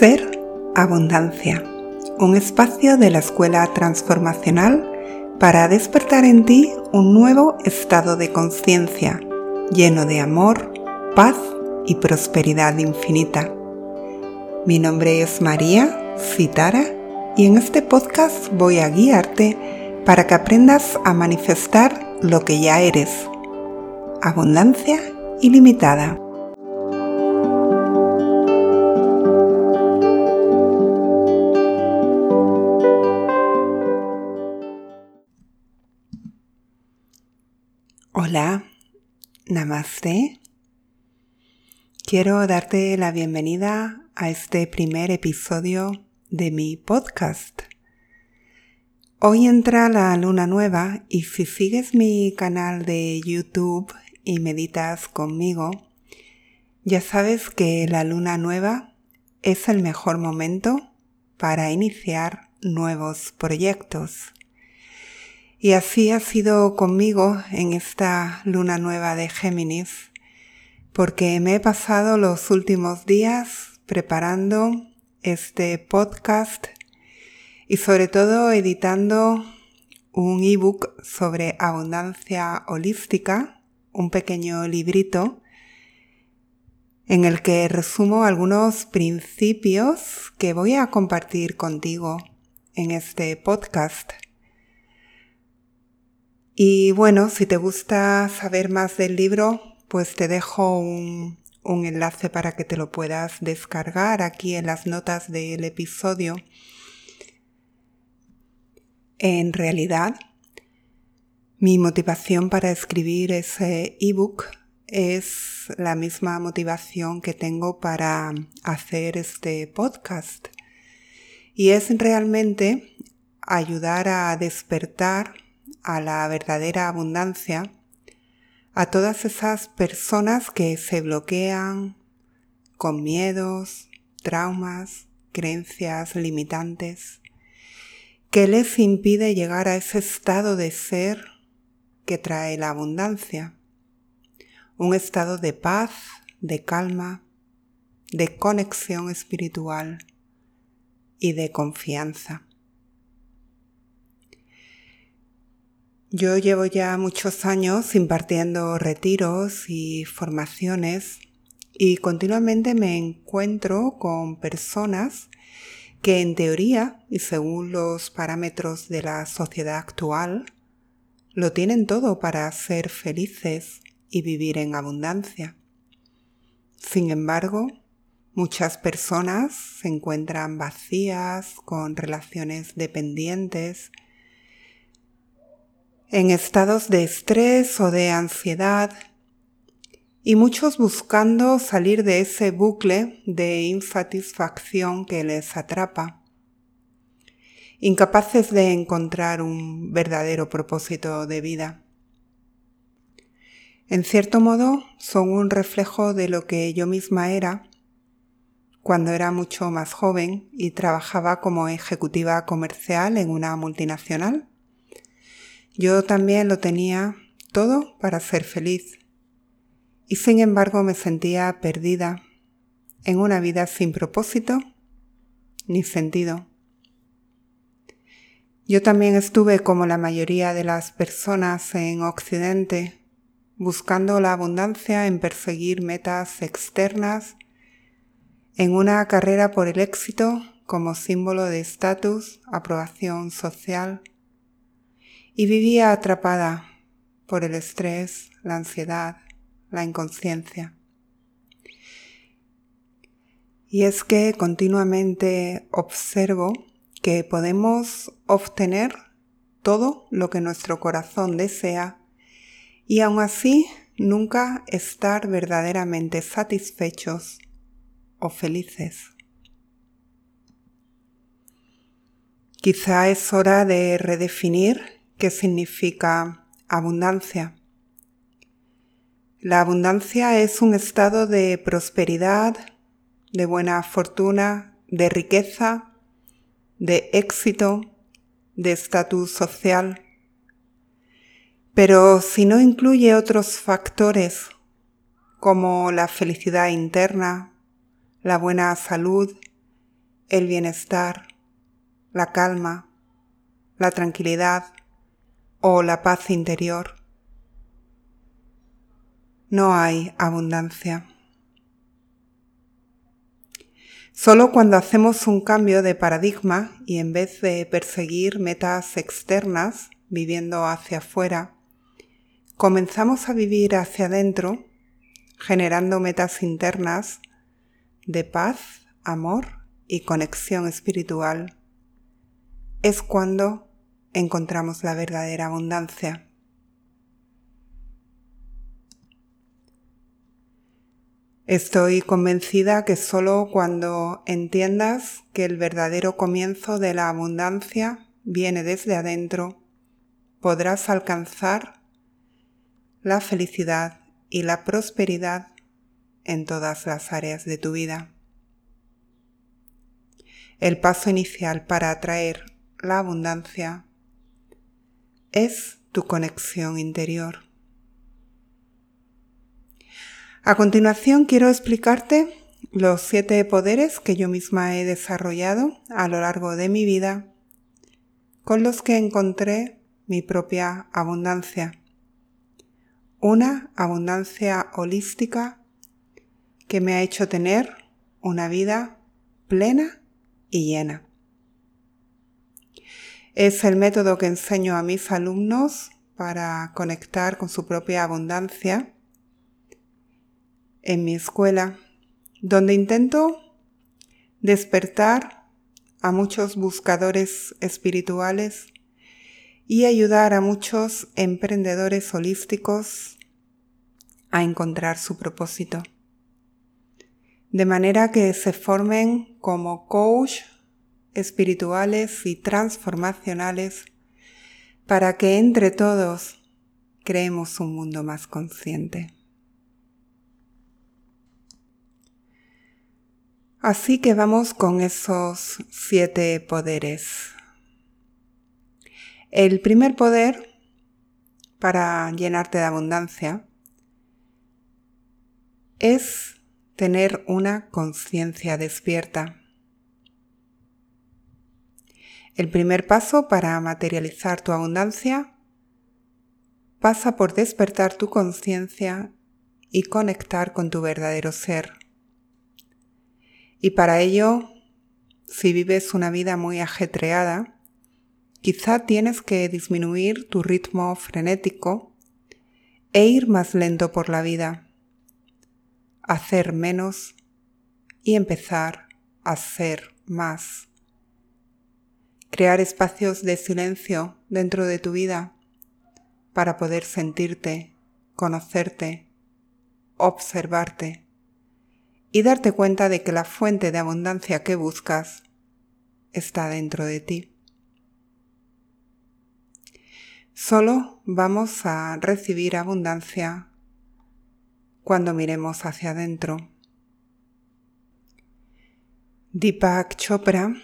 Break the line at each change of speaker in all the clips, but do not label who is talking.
Ser Abundancia, un espacio de la Escuela Transformacional para despertar en ti un nuevo estado de conciencia lleno de amor, paz y prosperidad infinita. Mi nombre es María Citara y en este podcast voy a guiarte para que aprendas a manifestar lo que ya eres. Abundancia ilimitada. Namaste. Quiero darte la bienvenida a este primer episodio de mi podcast. Hoy entra la luna nueva y si sigues mi canal de YouTube y meditas conmigo, ya sabes que la luna nueva es el mejor momento para iniciar nuevos proyectos. Y así ha sido conmigo en esta luna nueva de Géminis, porque me he pasado los últimos días preparando este podcast y sobre todo editando un ebook sobre abundancia holística, un pequeño librito en el que resumo algunos principios que voy a compartir contigo en este podcast. Y bueno, si te gusta saber más del libro, pues te dejo un, enlace para que te lo puedas descargar aquí en las notas del episodio. En realidad, mi motivación para escribir ese ebook es la misma motivación que tengo para hacer este podcast. Y es realmente ayudar a despertar a la verdadera abundancia a todas esas personas que se bloquean con miedos, traumas, creencias limitantes, que les impide llegar a ese estado de ser que trae la abundancia, un estado de paz, de calma, de conexión espiritual y de confianza. Yo llevo ya muchos años impartiendo retiros y formaciones y continuamente me encuentro con personas que en teoría y según los parámetros de la sociedad actual lo tienen todo para ser felices y vivir en abundancia. Sin embargo, muchas personas se encuentran vacías, con relaciones dependientes, en estados de estrés o de ansiedad y muchos buscando salir de ese bucle de insatisfacción que les atrapa, incapaces de encontrar un verdadero propósito de vida. En cierto modo, son un reflejo de lo que yo misma era cuando era mucho más joven y trabajaba como ejecutiva comercial en una multinacional yo también lo tenía todo para ser feliz y sin embargo me sentía perdida en una vida sin propósito ni sentido. Yo también estuve como la mayoría de las personas en Occidente, buscando la abundancia en perseguir metas externas, en una carrera por el éxito como símbolo de estatus, aprobación social y vivía atrapada por el estrés, la ansiedad, la inconsciencia. Y es que continuamente observo que podemos obtener todo lo que nuestro corazón desea y aún así nunca estar verdaderamente satisfechos o felices. Quizá es hora de redefinir ¿Qué significa abundancia? La abundancia es un estado de prosperidad, de buena fortuna, de riqueza, de éxito, de estatus social. Pero si no incluye otros factores como la felicidad interna, la buena salud el bienestar, la calma, la tranquilidad o la paz interior. No hay abundancia. Solo cuando hacemos un cambio de paradigma y en vez de perseguir metas externas, viviendo hacia afuera, comenzamos a vivir hacia adentro, generando metas internas de paz, amor y conexión espiritual, es cuando encontramos la verdadera abundancia. Estoy convencida que solo cuando entiendas que el verdadero comienzo de la abundancia viene desde adentro, podrás alcanzar la felicidad y la prosperidad en todas las áreas de tu vida. El paso inicial para atraer la abundancia es tu conexión interior. A continuación quiero explicarte los siete poderes que yo misma he desarrollado a lo largo de mi vida con los que encontré mi propia abundancia. Una abundancia holística que me ha hecho tener una vida plena y llena. Es el método que enseño a mis alumnos para conectar con su propia abundancia en mi escuela, donde intento despertar a muchos buscadores espirituales y ayudar a muchos emprendedores holísticos a encontrar su propósito. De manera que se formen como coach espirituales y transformacionales para que entre todos creemos un mundo más consciente. Así que vamos con esos siete poderes. El primer poder para llenarte de abundancia es tener una conciencia despierta. El primer paso para materializar tu abundancia pasa por despertar tu conciencia y conectar con tu verdadero ser. Y para ello, si vives una vida muy ajetreada, quizá tienes que disminuir tu ritmo frenético e ir más lento por la vida hacer menos y empezar a ser más. Crear espacios de silencio dentro de tu vida para poder sentirte, conocerte, observarte y darte cuenta de que la fuente de abundancia que buscas está dentro de ti. Solo vamos a recibir abundancia cuando miremos hacia adentro. Deepak Chopra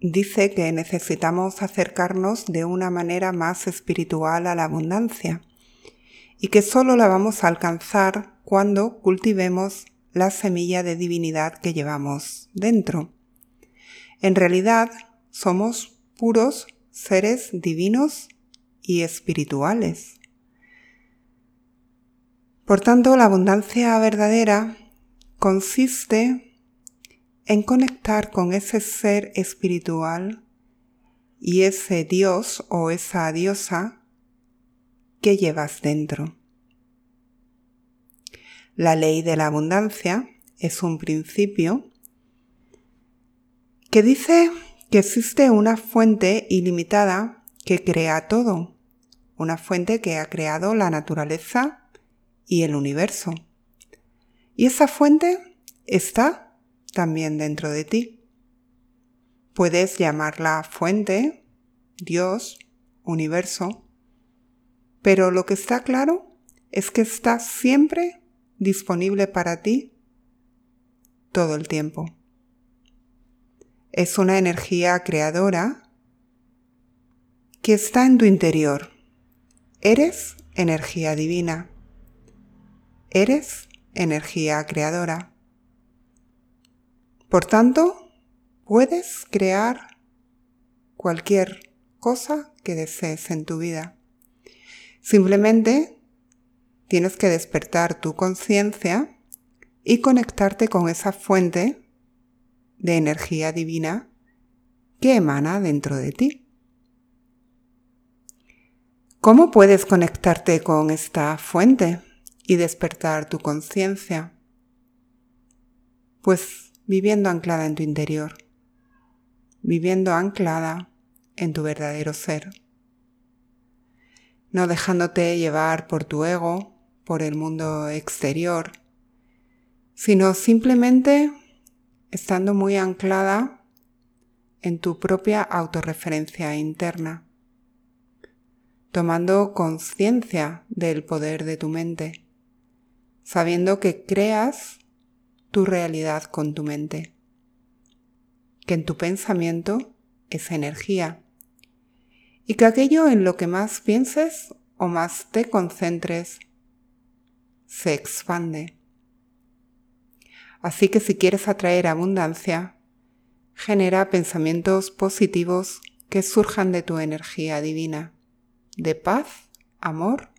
dice que necesitamos acercarnos de una manera más espiritual a la abundancia y que solo la vamos a alcanzar cuando cultivemos la semilla de divinidad que llevamos dentro. En realidad somos puros seres divinos y espirituales. Por tanto, la abundancia verdadera consiste en conectar con ese ser espiritual y ese Dios o esa diosa que llevas dentro. La ley de la abundancia es un principio que dice que existe una fuente ilimitada que crea todo, una fuente que ha creado la naturaleza y el universo. Y esa fuente está también dentro de ti. Puedes llamarla fuente, Dios, universo, pero lo que está claro es que está siempre disponible para ti todo el tiempo. Es una energía creadora que está en tu interior. Eres energía divina. Eres energía creadora. Por tanto, puedes crear cualquier cosa que desees en tu vida. Simplemente tienes que despertar tu conciencia y conectarte con esa fuente de energía divina que emana dentro de ti. ¿Cómo puedes conectarte con esta fuente y despertar tu conciencia? Pues viviendo anclada en tu interior, viviendo anclada en tu verdadero ser, no dejándote llevar por tu ego, por el mundo exterior, sino simplemente estando muy anclada en tu propia autorreferencia interna, tomando conciencia del poder de tu mente, sabiendo que creas tu realidad con tu mente, que en tu pensamiento es energía y que aquello en lo que más pienses o más te concentres se expande. Así que si quieres atraer abundancia, genera pensamientos positivos que surjan de tu energía divina, de paz, amor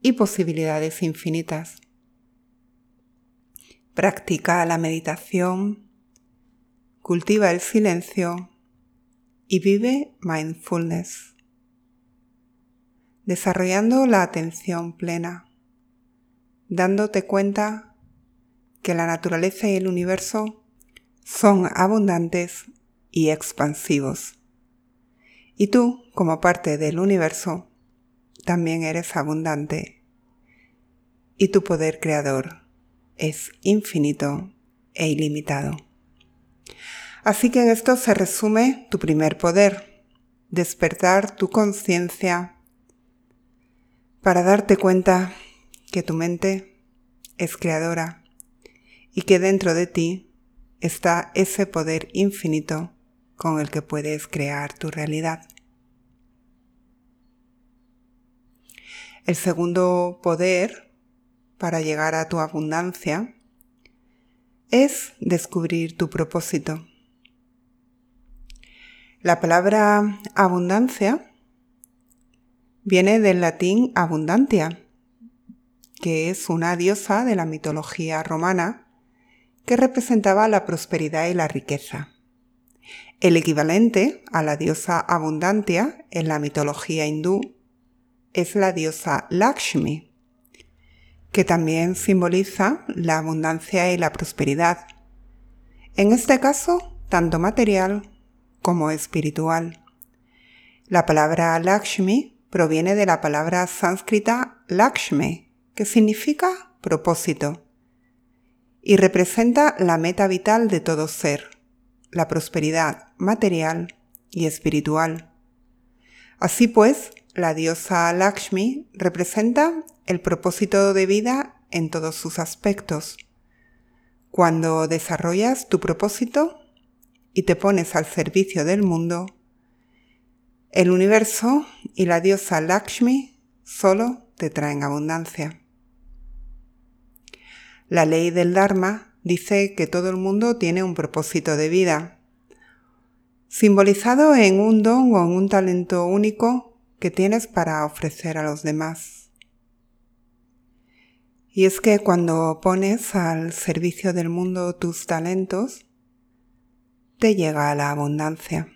y posibilidades infinitas. Practica la meditación, cultiva el silencio y vive mindfulness, desarrollando la atención plena, dándote cuenta que la naturaleza y el universo son abundantes y expansivos. Y tú, como parte del universo, también eres abundante. Y tu poder creador es infinito e ilimitado. Así que en esto se resume tu primer poder, despertar tu conciencia para darte cuenta que tu mente es creadora y que dentro de ti está ese poder infinito con el que puedes crear tu realidad. El segundo poder para llegar a tu abundancia es descubrir tu propósito. La palabra abundancia viene del latín abundantia, que es una diosa de la mitología romana que representaba la prosperidad y la riqueza. El equivalente a la diosa abundantia en la mitología hindú es la diosa Lakshmi, que también simboliza la abundancia y la prosperidad. En este caso, tanto material como espiritual. La palabra Lakshmi proviene de la palabra sánscrita Lakshmi, que significa propósito, y representa la meta vital de todo ser, la prosperidad material y espiritual. Así pues, la diosa Lakshmi representa el propósito de vida en todos sus aspectos. Cuando desarrollas tu propósito, y te pones al servicio del mundo, el universo y la diosa Lakshmi solo te traen abundancia. La ley del Dharma dice que todo el mundo tiene un propósito de vida, simbolizado en un don o en un talento único que tienes para ofrecer a los demás. Y es que cuando pones al servicio del mundo tus talentos, te llega la abundancia.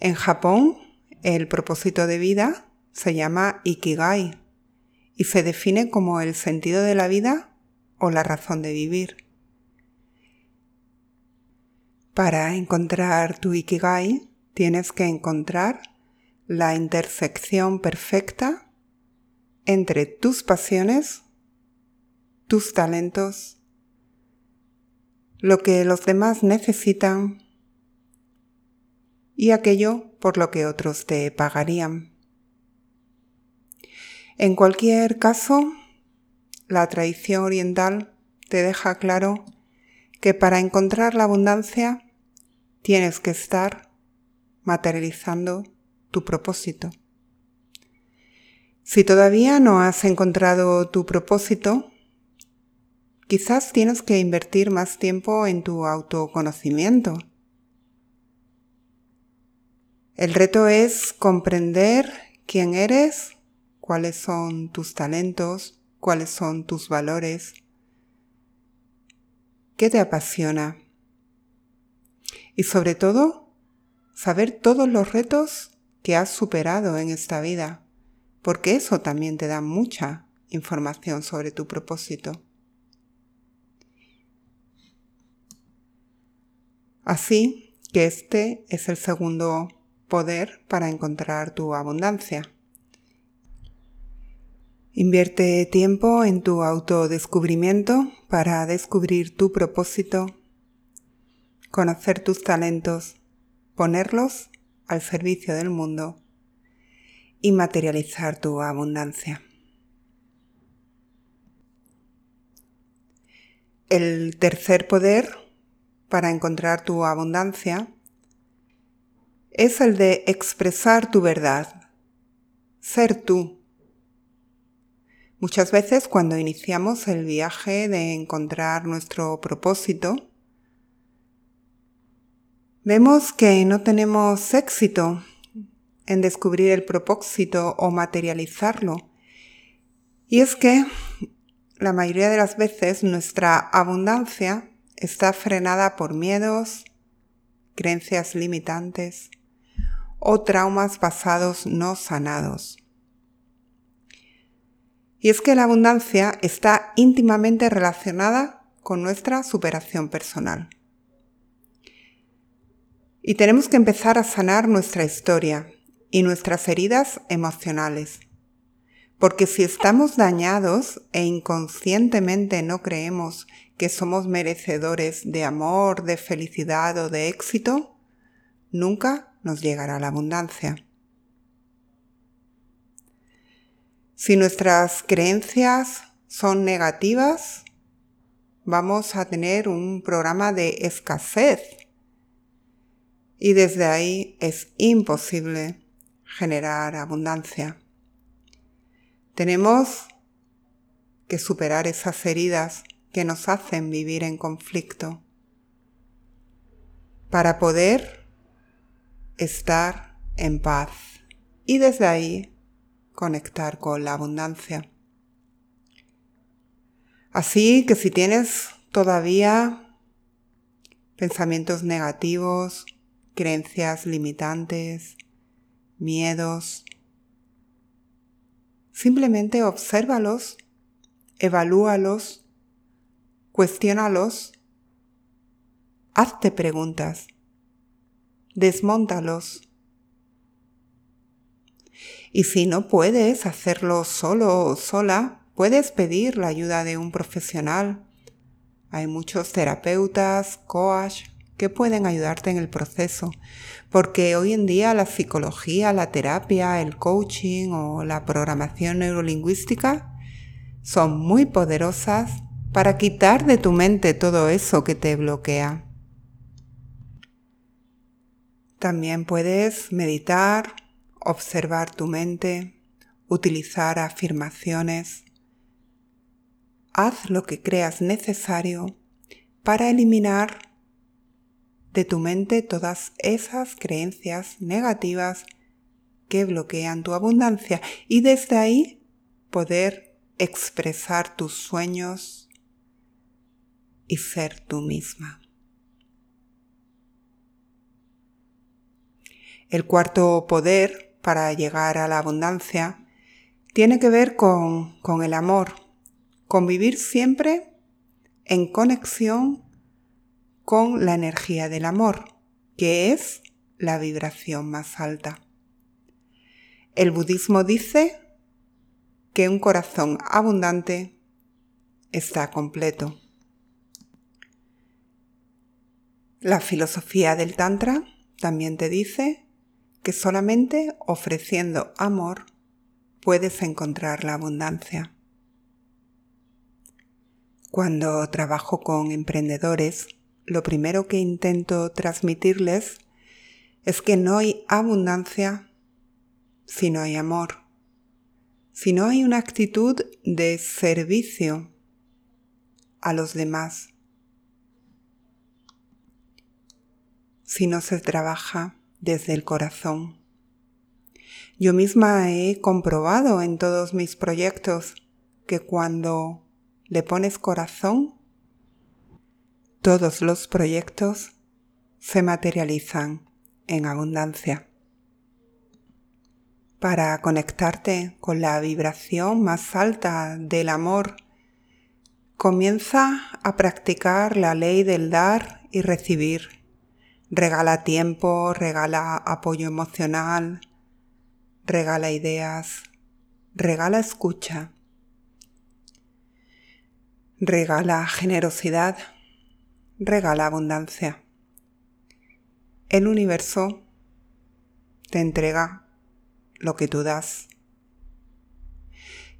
En Japón, el propósito de vida se llama Ikigai y se define como el sentido de la vida o la razón de vivir. Para encontrar tu Ikigai tienes que encontrar la intersección perfecta entre tus pasiones, tus talentos lo que los demás necesitan y aquello por lo que otros te pagarían. En cualquier caso, la tradición oriental te deja claro que para encontrar la abundancia tienes que estar materializando tu propósito. Si todavía no has encontrado tu propósito, Quizás tienes que invertir más tiempo en tu autoconocimiento. El reto es comprender quién eres, cuáles son tus talentos, cuáles son tus valores, qué te apasiona y sobre todo saber todos los retos que has superado en esta vida, porque eso también te da mucha información sobre tu propósito. Así que este es el segundo poder para encontrar tu abundancia. Invierte tiempo en tu autodescubrimiento para descubrir tu propósito, conocer tus talentos, ponerlos al servicio del mundo y materializar tu abundancia. El tercer poder para encontrar tu abundancia es el de expresar tu verdad, ser tú. Muchas veces cuando iniciamos el viaje de encontrar nuestro propósito, vemos que no tenemos éxito en descubrir el propósito o materializarlo. Y es que la mayoría de las veces nuestra abundancia está frenada por miedos, creencias limitantes o traumas pasados no sanados. Y es que la abundancia está íntimamente relacionada con nuestra superación personal. Y tenemos que empezar a sanar nuestra historia y nuestras heridas emocionales. Porque si estamos dañados e inconscientemente no creemos que somos merecedores de amor, de felicidad o de éxito, nunca nos llegará la abundancia. Si nuestras creencias son negativas, vamos a tener un programa de escasez y desde ahí es imposible generar abundancia. Tenemos que superar esas heridas que nos hacen vivir en conflicto para poder estar en paz y desde ahí conectar con la abundancia. Así que si tienes todavía pensamientos negativos, creencias limitantes, miedos, simplemente obsérvalos, evalúalos cuestiónalos, hazte preguntas, desmóntalos. Y si no puedes hacerlo solo o sola, puedes pedir la ayuda de un profesional. Hay muchos terapeutas, coach, que pueden ayudarte en el proceso, porque hoy en día la psicología, la terapia, el coaching o la programación neurolingüística son muy poderosas para quitar de tu mente todo eso que te bloquea. También puedes meditar, observar tu mente, utilizar afirmaciones. Haz lo que creas necesario para eliminar de tu mente todas esas creencias negativas que bloquean tu abundancia y desde ahí poder expresar tus sueños, y ser tú misma. El cuarto poder para llegar a la abundancia tiene que ver con, con el amor, con vivir siempre en conexión con la energía del amor, que es la vibración más alta. El budismo dice que un corazón abundante está completo. La filosofía del Tantra también te dice que solamente ofreciendo amor puedes encontrar la abundancia. Cuando trabajo con emprendedores, lo primero que intento transmitirles es que no hay abundancia si no hay amor, si no hay una actitud de servicio a los demás. Si no se trabaja desde el corazón. Yo misma he comprobado en todos mis proyectos que cuando le pones corazón, todos los proyectos se materializan en abundancia. Para conectarte con la vibración más alta del amor, comienza a practicar la ley del dar y recibir. Regala tiempo, regala apoyo emocional, regala ideas, regala escucha, regala generosidad regala abundancia. El universo te entrega lo que tú das.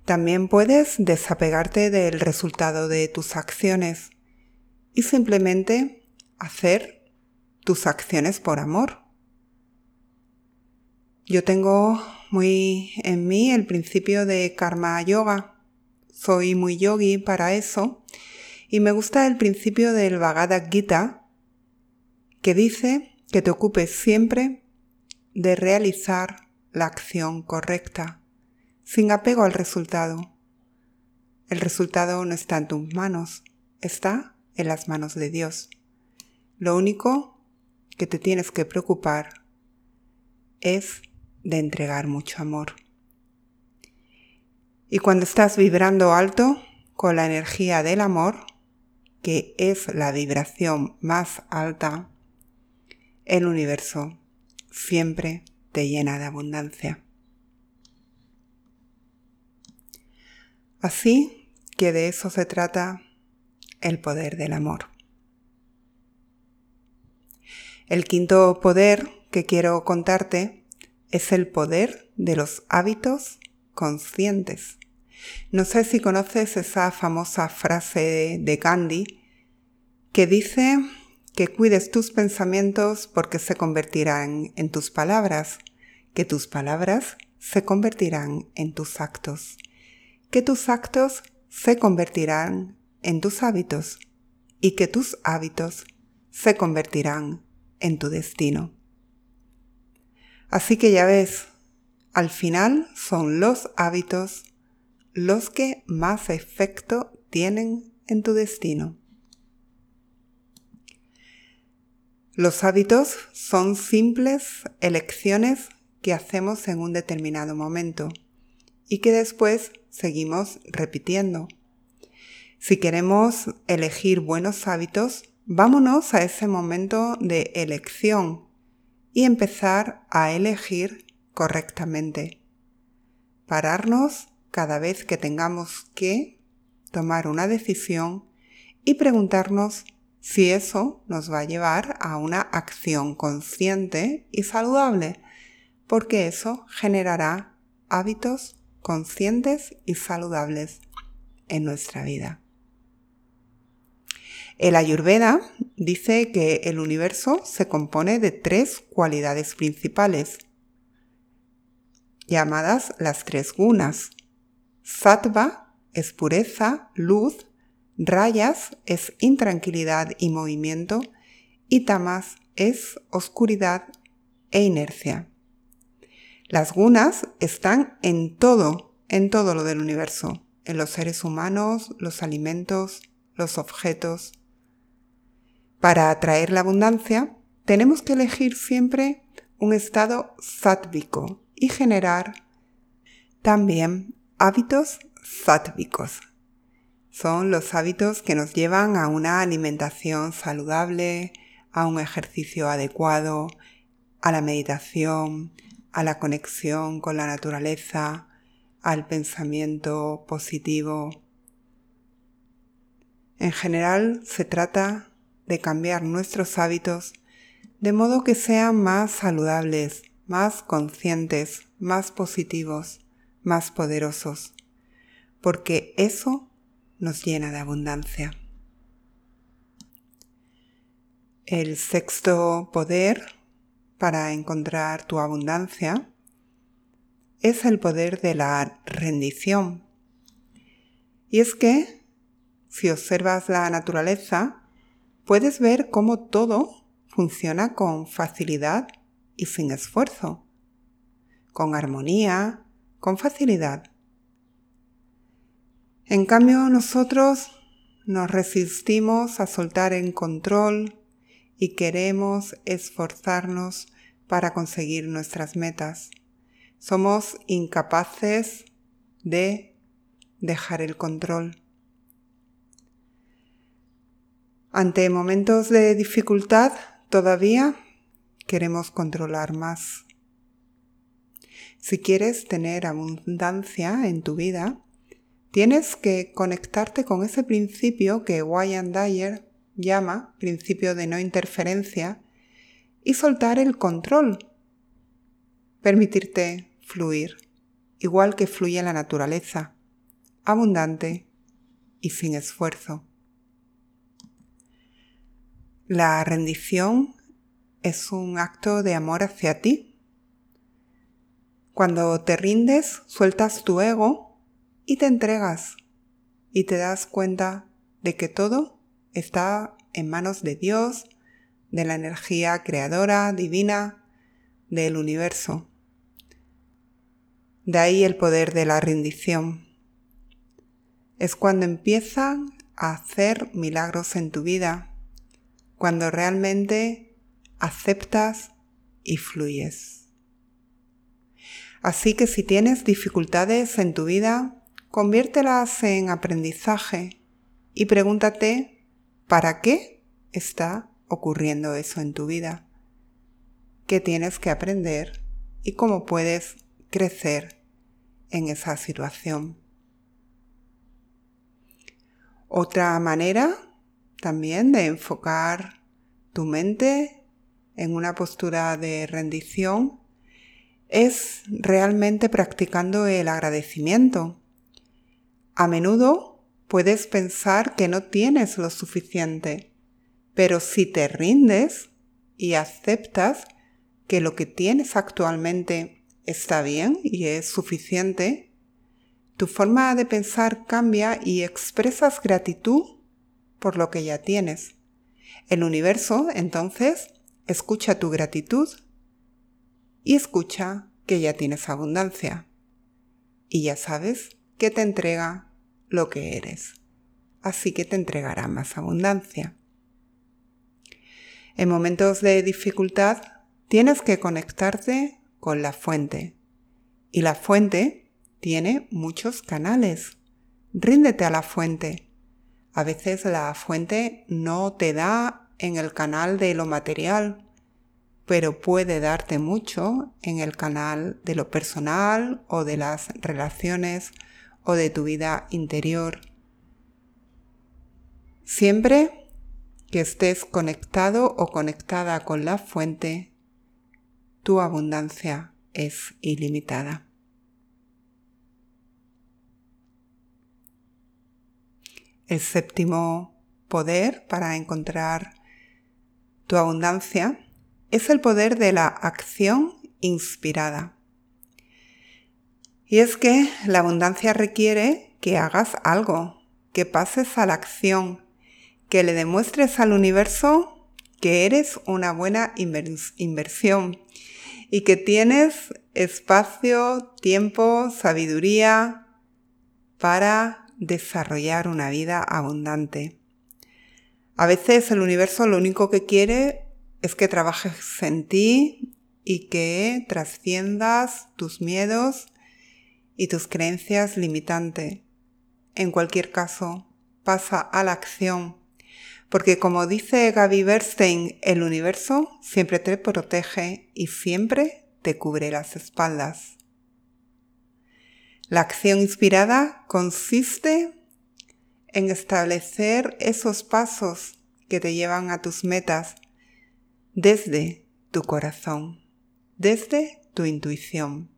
También puedes desapegarte del resultado de tus acciones y simplemente hacer tus acciones por amor. Yo tengo muy en mí el principio de karma yoga. Soy muy yogi para eso y me gusta el principio del Bhagavad Gita que dice que te ocupes siempre de realizar la acción correcta, sin apego al resultado. El resultado no está en tus manos, está en las manos de Dios. Lo único que te tienes que preocupar es de entregar mucho amor. Y cuando estás vibrando alto con la energía del amor, que es la vibración más alta, el universo siempre te llena de abundancia. Así que de eso se trata el poder del amor. El quinto poder que quiero contarte es el poder de los hábitos conscientes. No sé si conoces esa famosa frase de Gandhi que dice que cuides tus pensamientos porque se convertirán en tus palabras, que tus palabras se convertirán en tus actos, que tus actos se convertirán en tus hábitos y que tus hábitos se convertirán en tu destino. Así que ya ves, al final son los hábitos los que más efecto tienen en tu destino. Los hábitos son simples elecciones que hacemos en un determinado momento y que después seguimos repitiendo. Si queremos elegir buenos hábitos, vámonos a ese momento de elección y empezar a elegir correctamente. Pararnos cada vez que tengamos que tomar una decisión y preguntarnos si eso nos va a llevar a una acción consciente y saludable, porque eso generará hábitos conscientes y saludables en nuestra vida. El Ayurveda dice que el universo se compone de tres cualidades principales, llamadas las tres gunas, Sattva es pureza, luz, rayas es intranquilidad y movimiento y tamas es oscuridad e inercia. Las gunas están en todo, en todo lo del universo, en los seres humanos, los alimentos, los objetos. Para atraer la abundancia, tenemos que elegir siempre un estado sátvico y generar también hábitos sátvicos. Son los hábitos que nos llevan a una alimentación saludable, a un ejercicio adecuado, a la meditación, a la conexión con la naturaleza, al pensamiento positivo. En general se trata de cambiar nuestros hábitos de modo que sean más saludables, más conscientes, más positivos más poderosos, porque eso nos llena de abundancia. El sexto poder para encontrar tu abundancia es el poder de la rendición. Y es que si observas la naturaleza, puedes ver cómo todo funciona con facilidad y sin esfuerzo, con armonía, con facilidad. En cambio, nosotros nos resistimos a soltar el control y queremos esforzarnos para conseguir nuestras metas. Somos incapaces de dejar el control. Ante momentos de dificultad, todavía queremos controlar más. Si quieres tener abundancia en tu vida, tienes que conectarte con ese principio que Wayne Dyer llama principio de no interferencia y soltar el control. Permitirte fluir, igual que fluye la naturaleza, abundante y sin esfuerzo. La rendición es un acto de amor hacia ti. Cuando te rindes, sueltas tu ego y te entregas y te das cuenta de que todo está en manos de Dios, de la energía creadora, divina, del universo. De ahí el poder de la rendición. Es cuando empiezan a hacer milagros en tu vida, cuando realmente aceptas y fluyes. Así que si tienes dificultades en tu vida, conviértelas en aprendizaje y pregúntate para qué está ocurriendo eso en tu vida, qué tienes que aprender y cómo puedes crecer en esa situación. Otra manera también de enfocar tu mente en una postura de rendición es realmente practicando el agradecimiento a menudo puedes pensar que no tienes lo suficiente, pero si te rindes y aceptas que lo que tienes actualmente está bien y es suficiente, tu forma de pensar cambia y expresas gratitud por lo que ya tienes. El universo, entonces, escucha tu gratitud y escucha que ya tienes abundancia. Y ya sabes que te entrega lo que eres. Así que te entregará más abundancia. En momentos de dificultad tienes que conectarte con la fuente. Y la fuente tiene muchos canales. Ríndete a la fuente. A veces la fuente no te da en el canal de lo material, pero puede darte mucho en el canal de lo personal o de las relaciones o de tu vida interior. Siempre que estés conectado o conectada con la fuente, tu abundancia es ilimitada. El séptimo poder para encontrar tu abundancia es el poder de la acción inspirada. Y es que la abundancia requiere que hagas algo, que pases a la acción, que le demuestres al universo que eres una buena inversión y que tienes espacio, tiempo, sabiduría para desarrollar una vida abundante. A veces el universo lo único que quiere es que trabajes en ti y que trasciendas tus miedos y tus creencias limitantes. En cualquier caso, pasa a la acción, porque como dice Gaby Bernstein, el universo siempre te protege y siempre te cubre las espaldas. La acción inspirada consiste en establecer esos pasos que te llevan a tus metas desde tu corazón, desde tu intuición.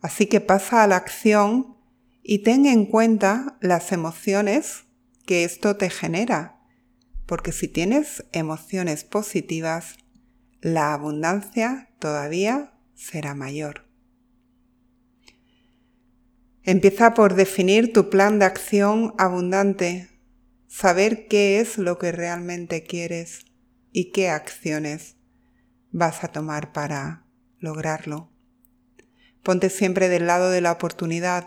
Así que pasa a la acción y ten en cuenta las emociones que esto te genera, porque si tienes emociones positivas, la abundancia todavía será mayor. Empieza por definir tu plan de acción abundante, saber qué es lo que realmente quieres y qué acciones vas a tomar para lograrlo. Ponte siempre del lado de la oportunidad,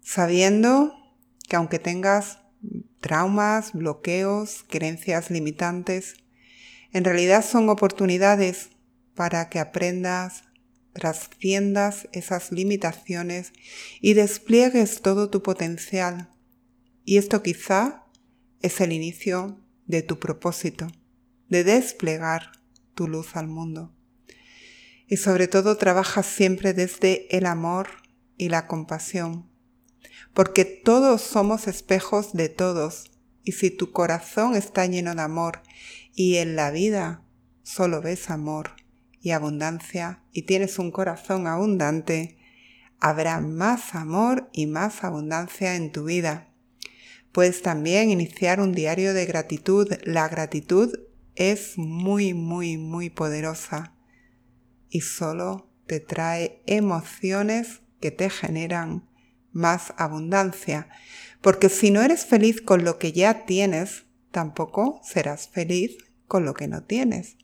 sabiendo que aunque tengas traumas, bloqueos, creencias limitantes, en realidad son oportunidades para que aprendas, trasciendas esas limitaciones y despliegues todo tu potencial. Y esto quizá es el inicio de tu propósito, de desplegar tu luz al mundo. Y sobre todo trabajas siempre desde el amor y la compasión, porque todos somos espejos de todos, y si tu corazón está lleno de amor y en la vida solo ves amor y abundancia y tienes un corazón abundante, habrá más amor y más abundancia en tu vida. Puedes también iniciar un diario de gratitud. La gratitud es muy, muy, muy poderosa y solo te trae emociones que te generan más abundancia. Porque si no eres feliz con lo que ya tienes, tampoco serás feliz con lo que no tienes.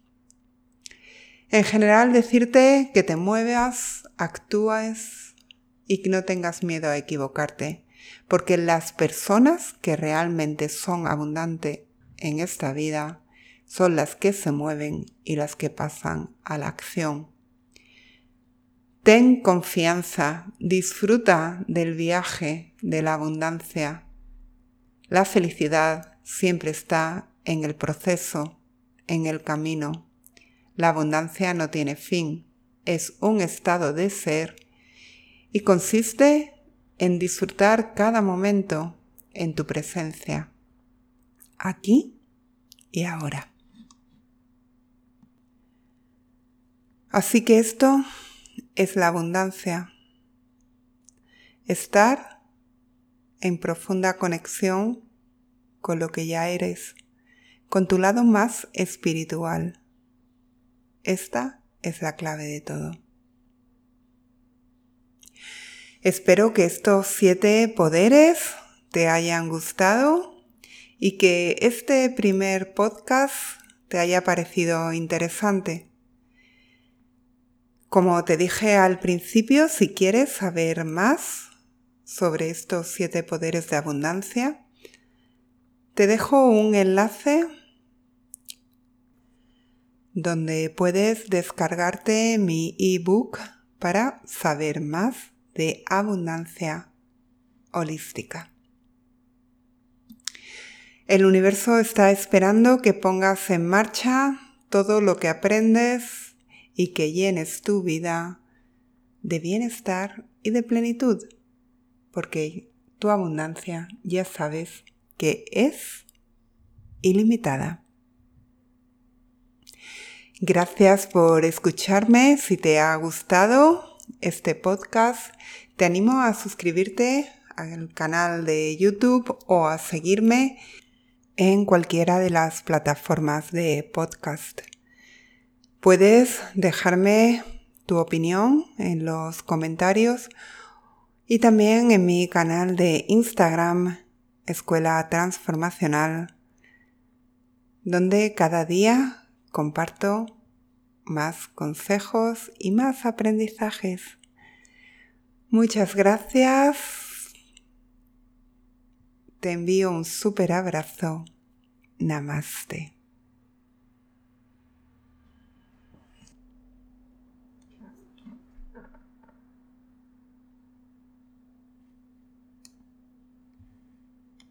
En general, decirte que te muevas, actúes y que no tengas miedo a equivocarte, porque las personas que realmente son abundantes en esta vida son las que se mueven y las que pasan a la acción. Ten confianza, disfruta del viaje de la abundancia. La felicidad siempre está en el proceso, en el camino. La abundancia no tiene fin, es un estado de ser y consiste en disfrutar cada momento en tu presencia, aquí y ahora. Así que esto es la abundancia. Estar en profunda conexión con lo que ya eres, con tu lado más espiritual. Esta es la clave de todo. Espero que estos siete poderes te hayan gustado y que este primer podcast te haya parecido interesante. Como te dije al principio, si quieres saber más sobre estos siete poderes de abundancia, te dejo un enlace donde puedes descargarte mi ebook para saber más de abundancia holística. El universo está esperando que pongas en marcha todo lo que aprendes y que llenes tu vida de bienestar y de plenitud, porque tu abundancia ya sabes que es ilimitada. Gracias por escucharme. Si te ha gustado este podcast, te animo a suscribirte al canal de YouTube o a seguirme en cualquiera de las plataformas de podcast. Puedes dejarme tu opinión en los comentarios y también en mi canal de Instagram, Escuela Transformacional, donde cada día comparto más consejos y más aprendizajes. Muchas gracias. Te envío un súper abrazo. Namaste.